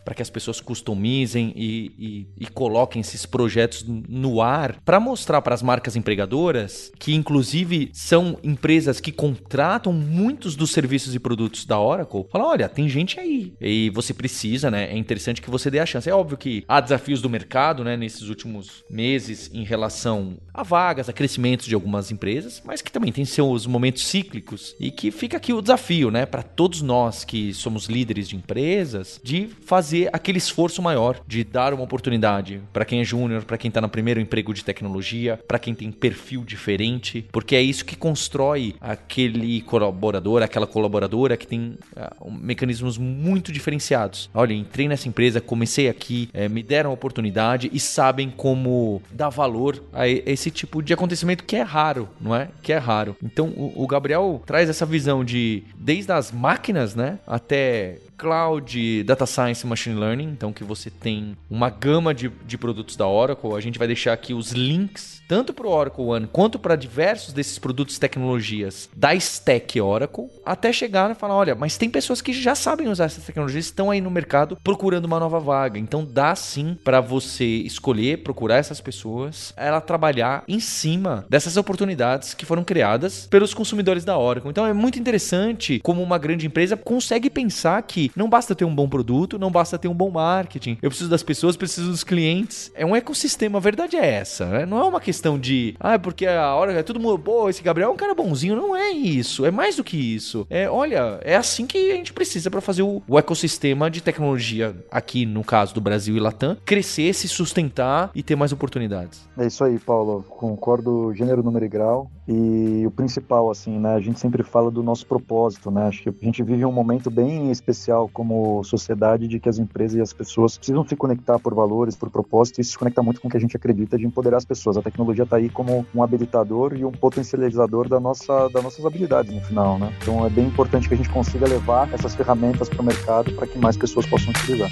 para que as pessoas customizem e, e, e coloquem esses projetos no ar para mostrar para as marcas empregadoras, que inclusive são empresas que contratam muitos dos serviços e produtos da Oracle, falar, olha, tem gente aí e você precisa, né? É interessante que você dê a chance. É óbvio que há desafios do mercado, né? Nesses últimos meses em relação a vagas, a crescimentos de algumas empresas, mas que também tem seus momentos cíclicos e que fica aqui o desafio, né? Para todos nós que somos líderes de empresas, de fazer aquele esforço maior, de dar uma oportunidade para quem é júnior, para quem está no primeiro emprego de tecnologia, para quem tem perfil diferente, porque é isso que constrói aquele colaborador, aquela colaboradora que tem uh, mecanismos muito diferenciados. Olha, entrei nessa empresa, comecei aqui, é, me deram a oportunidade e sabem como dar valor a esse tipo de acontecimento que é raro, não é? Que é raro. Então o, o Gabriel traz essa visão de desde as máquinas, né, até cloud, data science, machine learning, então que você tem uma gama de, de produtos da Oracle. A gente vai deixar aqui os links tanto para o Oracle One quanto para diversos desses produtos e tecnologias da Stack Oracle, até chegar e falar, olha, mas tem pessoas que já sabem usar essas tecnologias, estão aí no mercado procurando uma nova vaga. Então dá sim para você escolher, procurar essas pessoas, ela trabalhar em cima dessas oportunidades que foram criadas pelos consumidores da Oracle. Então é muito interessante como uma grande empresa consegue pensar que não basta ter um bom produto, não basta ter um bom marketing. Eu preciso das pessoas, preciso dos clientes. É um ecossistema, a verdade é essa, né? Não é uma questão de, ah, porque a hora é todo mundo, pô, esse Gabriel é um cara bonzinho. Não é isso, é mais do que isso. É, olha, é assim que a gente precisa para fazer o, o ecossistema de tecnologia aqui, no caso do Brasil e Latam, crescer, se sustentar e ter mais oportunidades.
É isso aí, Paulo. Concordo gênero, número e grau. E o principal, assim, né? A gente sempre fala do nosso propósito, né? Acho que a gente vive um momento bem especial como sociedade de que as empresas e as pessoas precisam se conectar por valores, por propósito e se conectar muito com o que a gente acredita de empoderar as pessoas. A tecnologia está aí como um habilitador e um potencializador da nossa, das nossas habilidades no final, né? Então é bem importante que a gente consiga levar essas ferramentas para o mercado para que mais pessoas possam utilizar.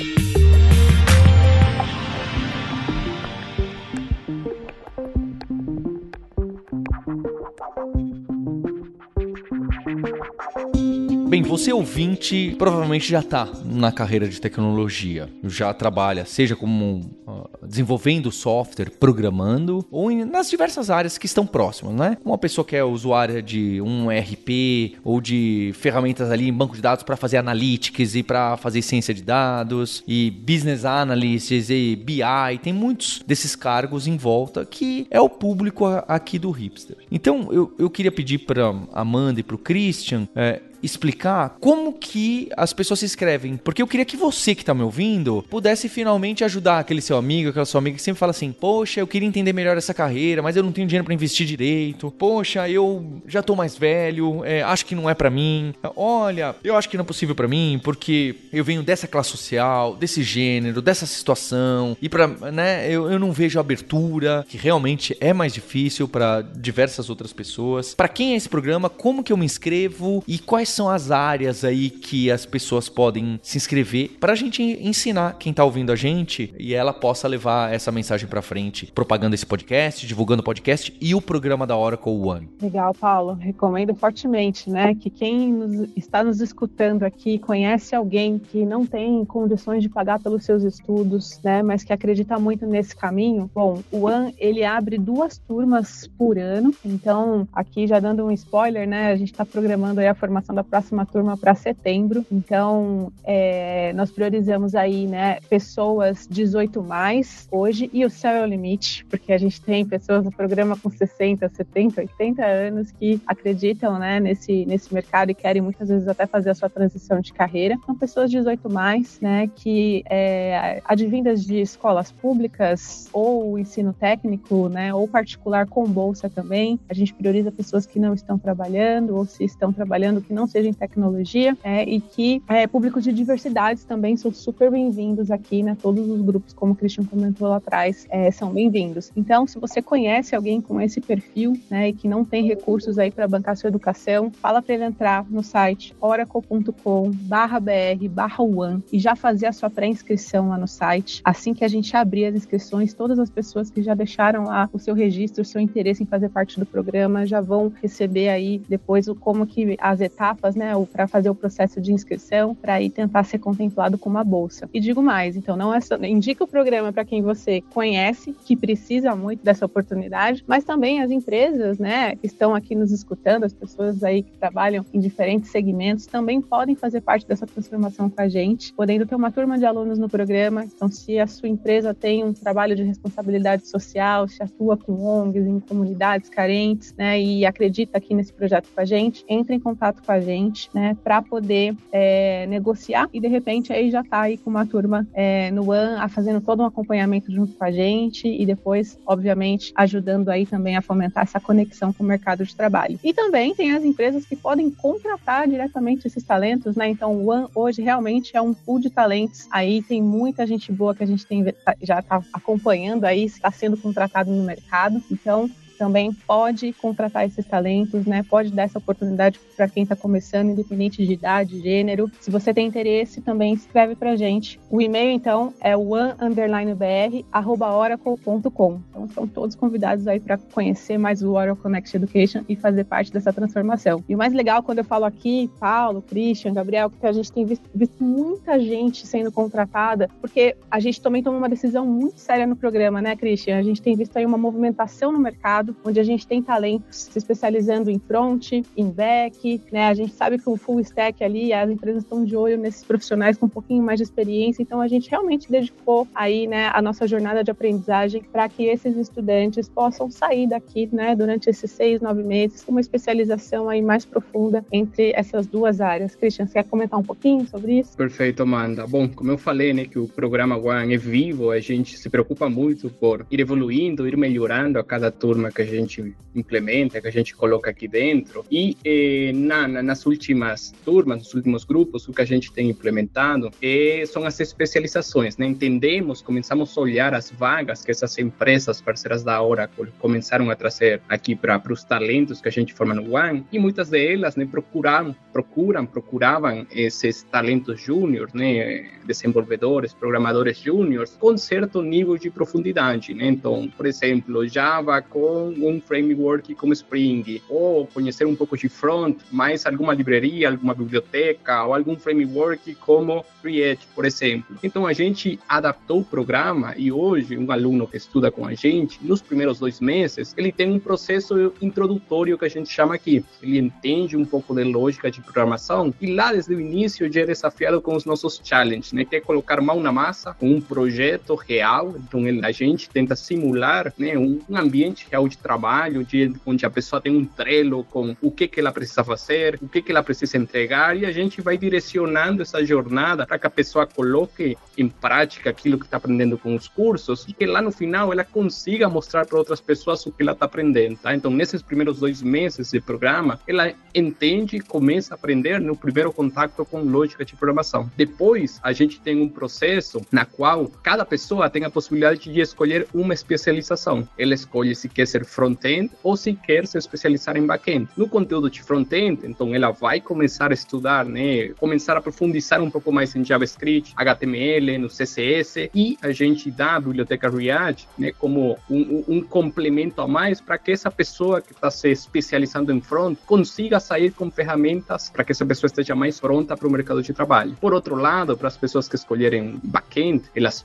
Bem, você ouvinte provavelmente já está na carreira de tecnologia, já trabalha, seja como uh, desenvolvendo software, programando, ou em, nas diversas áreas que estão próximas, né? Uma pessoa que é usuária de um ERP ou de ferramentas ali em banco de dados para fazer analytics e para fazer ciência de dados e business analysis e BI, tem muitos desses cargos em volta que é o público aqui do Hipster. Então eu, eu queria pedir para Amanda e para o Christian é, explicar como que as pessoas se inscrevem. Porque eu queria que você que tá me ouvindo pudesse finalmente ajudar aquele seu amigo, aquela sua amiga que sempre fala assim: Poxa, eu queria entender melhor essa carreira, mas eu não tenho dinheiro para investir direito. Poxa, eu já tô mais velho, é, acho que não é para mim. Olha, eu acho que não é possível para mim porque eu venho dessa classe social, desse gênero, dessa situação e para, né, eu, eu não vejo abertura, que realmente é mais difícil para diversas outras pessoas. Para quem é esse programa? Como que eu me inscrevo e quais são as áreas aí que as pessoas podem se inscrever para a gente ensinar quem está ouvindo a gente e ela possa levar essa mensagem para frente, propagando esse podcast, divulgando o podcast e o programa da Oracle One.
Legal, Paulo. Recomendo fortemente, né, que quem nos, está nos escutando aqui conhece alguém que não tem condições de pagar pelos seus estudos, né, mas que acredita muito nesse caminho. Bom, o One ele abre duas turmas por ano. Então, aqui já dando um spoiler, né, a gente está programando aí a formação da próxima turma para setembro. Então, é, nós priorizamos aí, né, pessoas 18 mais hoje e o céu é o limite, porque a gente tem pessoas no programa com 60, 70, 80 anos que acreditam, né, nesse, nesse mercado e querem muitas vezes até fazer a sua transição de carreira. São pessoas 18 mais, né, que é, advindas de escolas públicas ou ensino técnico, né, ou particular com bolsa também. A gente prioriza pessoas que não estão trabalhando ou se estão trabalhando que não seja em tecnologia, é, e que é, públicos de diversidades também são super bem-vindos aqui, né? Todos os grupos, como o Christian comentou lá atrás, é, são bem-vindos. Então, se você conhece alguém com esse perfil, né, e que não tem recursos aí para bancar sua educação, fala para ele entrar no site oracle.com/br/one e já fazer a sua pré-inscrição lá no site. Assim que a gente abrir as inscrições, todas as pessoas que já deixaram lá o seu registro, o seu interesse em fazer parte do programa, já vão receber aí depois o como que as etapas etapas, né, para fazer o processo de inscrição, para aí tentar ser contemplado com uma bolsa. E digo mais, então não é só indica o programa para quem você conhece, que precisa muito dessa oportunidade, mas também as empresas, né, que estão aqui nos escutando, as pessoas aí que trabalham em diferentes segmentos também podem fazer parte dessa transformação com a gente, podendo ter uma turma de alunos no programa. Então, se a sua empresa tem um trabalho de responsabilidade social, se atua com ONGs em comunidades carentes, né, e acredita aqui nesse projeto com a gente, entre em contato com a gente gente, né, para poder é, negociar e de repente aí já tá aí com uma turma é, no One fazendo todo um acompanhamento junto com a gente e depois, obviamente, ajudando aí também a fomentar essa conexão com o mercado de trabalho. E também tem as empresas que podem contratar diretamente esses talentos, né? Então, o One hoje realmente é um pool de talentos. Aí tem muita gente boa que a gente tem, já está acompanhando aí, está sendo contratado no mercado. Então, também pode contratar esses talentos, né? Pode dar essa oportunidade para quem está começando, independente de idade, gênero. Se você tem interesse, também escreve para gente. O e-mail, então, é one_br@oracle.com. Então, estão todos convidados aí para conhecer mais o Oracle Connect Education e fazer parte dessa transformação. E o mais legal quando eu falo aqui, Paulo, Christian, Gabriel, que a gente tem visto, visto muita gente sendo contratada, porque a gente também tomou uma decisão muito séria no programa, né, Christian? A gente tem visto aí uma movimentação no mercado mercado, onde a gente tem talentos se especializando em front, em back, né? A gente sabe que o full stack ali, as empresas estão de olho nesses profissionais com um pouquinho mais de experiência, então a gente realmente dedicou aí, né, a nossa jornada de aprendizagem para que esses estudantes possam sair daqui, né, durante esses seis, nove meses, com uma especialização aí mais profunda entre essas duas áreas. Christian, você quer comentar um pouquinho sobre isso?
Perfeito, Amanda. Bom, como eu falei, né, que o programa One é vivo, a gente se preocupa muito por ir evoluindo, ir melhorando a cada turma que a gente implementa, que a gente coloca aqui dentro. E eh, na, nas últimas turmas, nos últimos grupos, o que a gente tem implementado eh, são as especializações. Né? Entendemos, começamos a olhar as vagas que essas empresas parceiras da Oracle começaram a trazer aqui para os talentos que a gente forma no One, e muitas delas né, procuram, procuram, procuravam esses talentos júnior, né, desenvolvedores, programadores júniores, com certo nível de profundidade. Né? Então, por exemplo, Java com um framework como Spring, ou conhecer um pouco de front, mais alguma livraria, alguma biblioteca, ou algum framework como React, por exemplo. Então a gente adaptou o programa e hoje um aluno que estuda com a gente, nos primeiros dois meses, ele tem um processo introdutório que a gente chama aqui. Ele entende um pouco de lógica de programação e lá desde o início já é desafiado com os nossos challenges, né? Que é colocar mão na massa com um projeto real. Então a gente tenta simular né, um ambiente real de trabalho, de, onde a pessoa tem um trelo com o que, que ela precisa fazer, o que, que ela precisa entregar e a gente vai direcionando essa jornada para que a pessoa coloque em prática aquilo que está aprendendo com os cursos e que lá no final ela consiga mostrar para outras pessoas o que ela está aprendendo, tá? Então, nesses primeiros dois meses de programa, ela entende e começa a aprender no primeiro contato com lógica de programação. Depois, a gente tem um processo na qual cada pessoa tem a possibilidade de escolher uma especialização. Ela escolhe se quer ser front-end ou se quer se especializar em back-end. No conteúdo de front-end, então ela vai começar a estudar, né, começar a profundizar um pouco mais em JavaScript, HTML, no CSS e a gente dá a biblioteca React, né, como um, um complemento a mais para que essa pessoa que está se especializando em front consiga sair com ferramentas para que essa pessoa esteja mais pronta para o mercado de trabalho. Por outro lado, para as pessoas que escolherem back-end, elas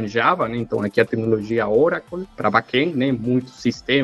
em Java, né? então aqui a tecnologia Oracle para back-end, né? muitos sistemas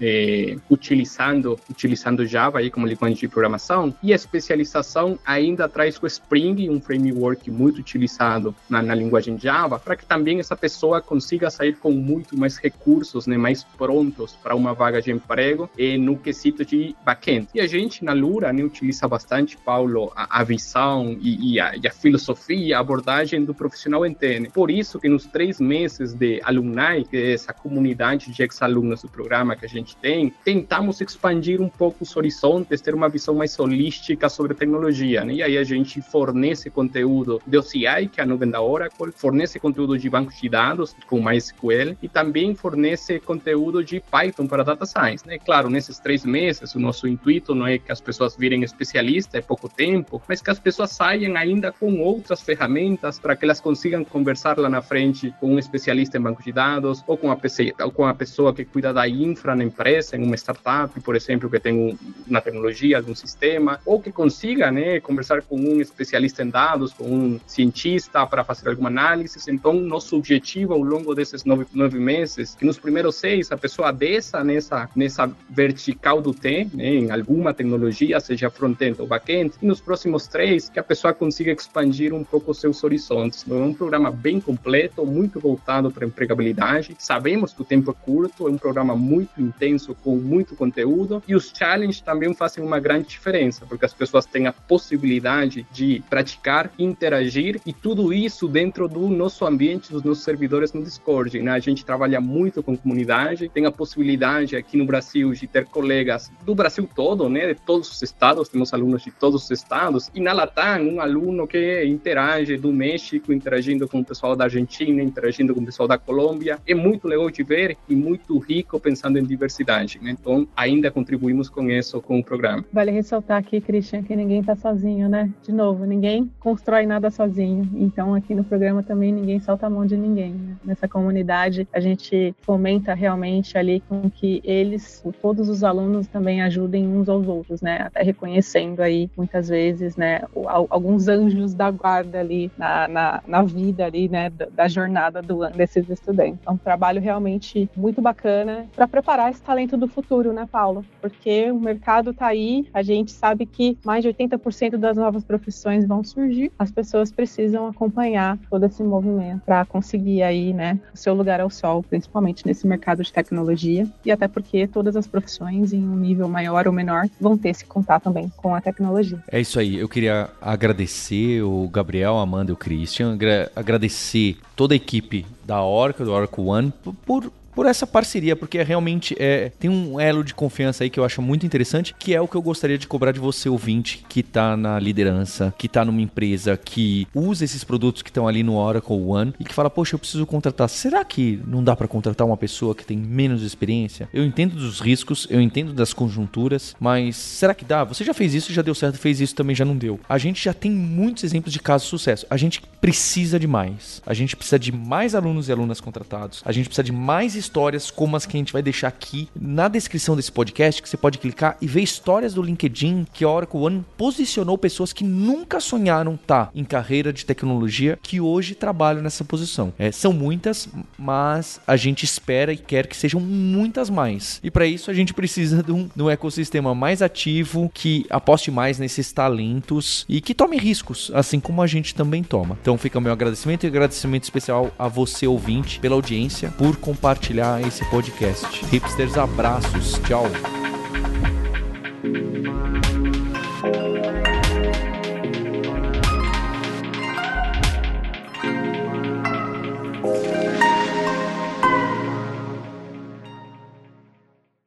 eh, utilizando utilizando Java aí como linguagem de programação e a especialização ainda traz o Spring, um framework muito utilizado na, na linguagem Java, para que também essa pessoa consiga sair com muito mais recursos, né? mais prontos para uma vaga de emprego eh, no quesito de back-end. E a gente na Lura né, utiliza bastante, Paulo, a, a visão e, e, a, e, a, filosofia, a abordagem do profissional entende. Por isso que nos três meses de alumni, que é essa comunidade de ex-alunos do programa que a gente tem, tentamos expandir um pouco os horizontes, ter uma visão mais holística sobre tecnologia. Né? E aí a gente fornece conteúdo de OCI, que é a nuvem da Oracle, fornece conteúdo de bancos de dados com MySQL e também fornece conteúdo de Python para data science. Né? Claro, nesses três meses, o nosso intuito não é que as pessoas virem especialistas, é pouco tempo, mas que as pessoas saiam ainda com outras ferramentas para que elas consigam conversar lá na frente com um especialista em banco de dados ou com a, PC, ou com a pessoa que cuida da infra na empresa, em uma startup, por exemplo, que tem um, na tecnologia algum sistema, ou que consiga né, conversar com um especialista em dados, com um cientista para fazer alguma análise. Então, nosso objetivo ao longo desses nove, nove meses, que nos primeiros seis a pessoa desça nessa, nessa vertical do T, né, em alguma tecnologia, seja front-end ou back-end, e nos próximos três, que a pessoa consiga expandir um pouco seus horizontes. Então, é um programa bem completo, muito voltado para a empregabilidade. Sabemos que o tempo é curto, é um programa muito intenso, com muito conteúdo, e os challenges também fazem uma grande diferença, porque as pessoas têm a possibilidade de praticar, interagir, e tudo isso dentro do nosso ambiente, dos nossos servidores no Discord. Né? A gente trabalha muito com comunidade, tem a possibilidade aqui no Brasil de ter colegas do Brasil todo, né, de todos os estados, temos alunos de todos os estados, e na Latam, um aluno que interage do México, interagindo com o pessoal da Argentina, interagindo com o pessoal da Colômbia, é muito legal de ver e muito rico pensando em diversidade, né? então ainda contribuímos com isso, com o programa.
Vale ressaltar aqui, Christian, que ninguém está sozinho, né? De novo, ninguém constrói nada sozinho, então aqui no programa também ninguém solta a mão de ninguém, né? Nessa comunidade a gente fomenta realmente ali com que eles, todos os alunos também ajudem uns aos outros, né? Até reconhecendo aí muitas vezes, né, alguns anjos da guarda ali na, na, na vida ali, né, da, da jornada do, desses estudantes. É um trabalho realmente muito bacana para preparar esse talento do futuro, né, Paulo? Porque o mercado está aí, a gente sabe que mais de 80% das novas profissões vão surgir, as pessoas precisam acompanhar todo esse movimento para conseguir aí, né, o seu lugar ao sol, principalmente nesse mercado de tecnologia e até porque todas as profissões em um nível maior ou menor vão ter esse contato também com a tecnologia.
É isso aí. Eu queria agradecer o Gabriel, a Amanda e o Christian, agradecer toda a equipe da Oracle, do Oracle One, por por essa parceria, porque é realmente é, tem um elo de confiança aí que eu acho muito interessante, que é o que eu gostaria de cobrar de você, ouvinte, que tá na liderança, que tá numa empresa que usa esses produtos que estão ali no Oracle One e que fala, poxa, eu preciso contratar. Será que não dá para contratar uma pessoa que tem menos experiência? Eu entendo dos riscos, eu entendo das conjunturas, mas será que dá? Você já fez isso, já deu certo, fez isso também já não deu. A gente já tem muitos exemplos de casos de sucesso. A gente precisa de mais. A gente precisa de mais alunos e alunas contratados. A gente precisa de mais histórias como as que a gente vai deixar aqui na descrição desse podcast, que você pode clicar e ver histórias do LinkedIn que a Oracle One posicionou pessoas que nunca sonharam estar em carreira de tecnologia que hoje trabalham nessa posição. É, são muitas, mas a gente espera e quer que sejam muitas mais. E para isso a gente precisa de um, de um ecossistema mais ativo, que aposte mais nesses talentos e que tome riscos, assim como a gente também toma. Então fica o meu agradecimento e agradecimento especial a você, ouvinte, pela audiência, por compartilhar esse podcast. Hipsters, abraços. Tchau.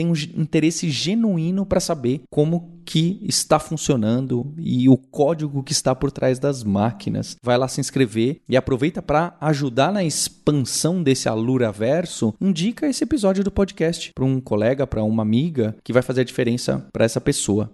tem um interesse genuíno para saber como que está funcionando e o código que está por trás das máquinas. Vai lá se inscrever e aproveita para ajudar na expansão desse Alura Verso. Indica esse episódio do podcast para um colega, para uma amiga que vai fazer a diferença para essa pessoa.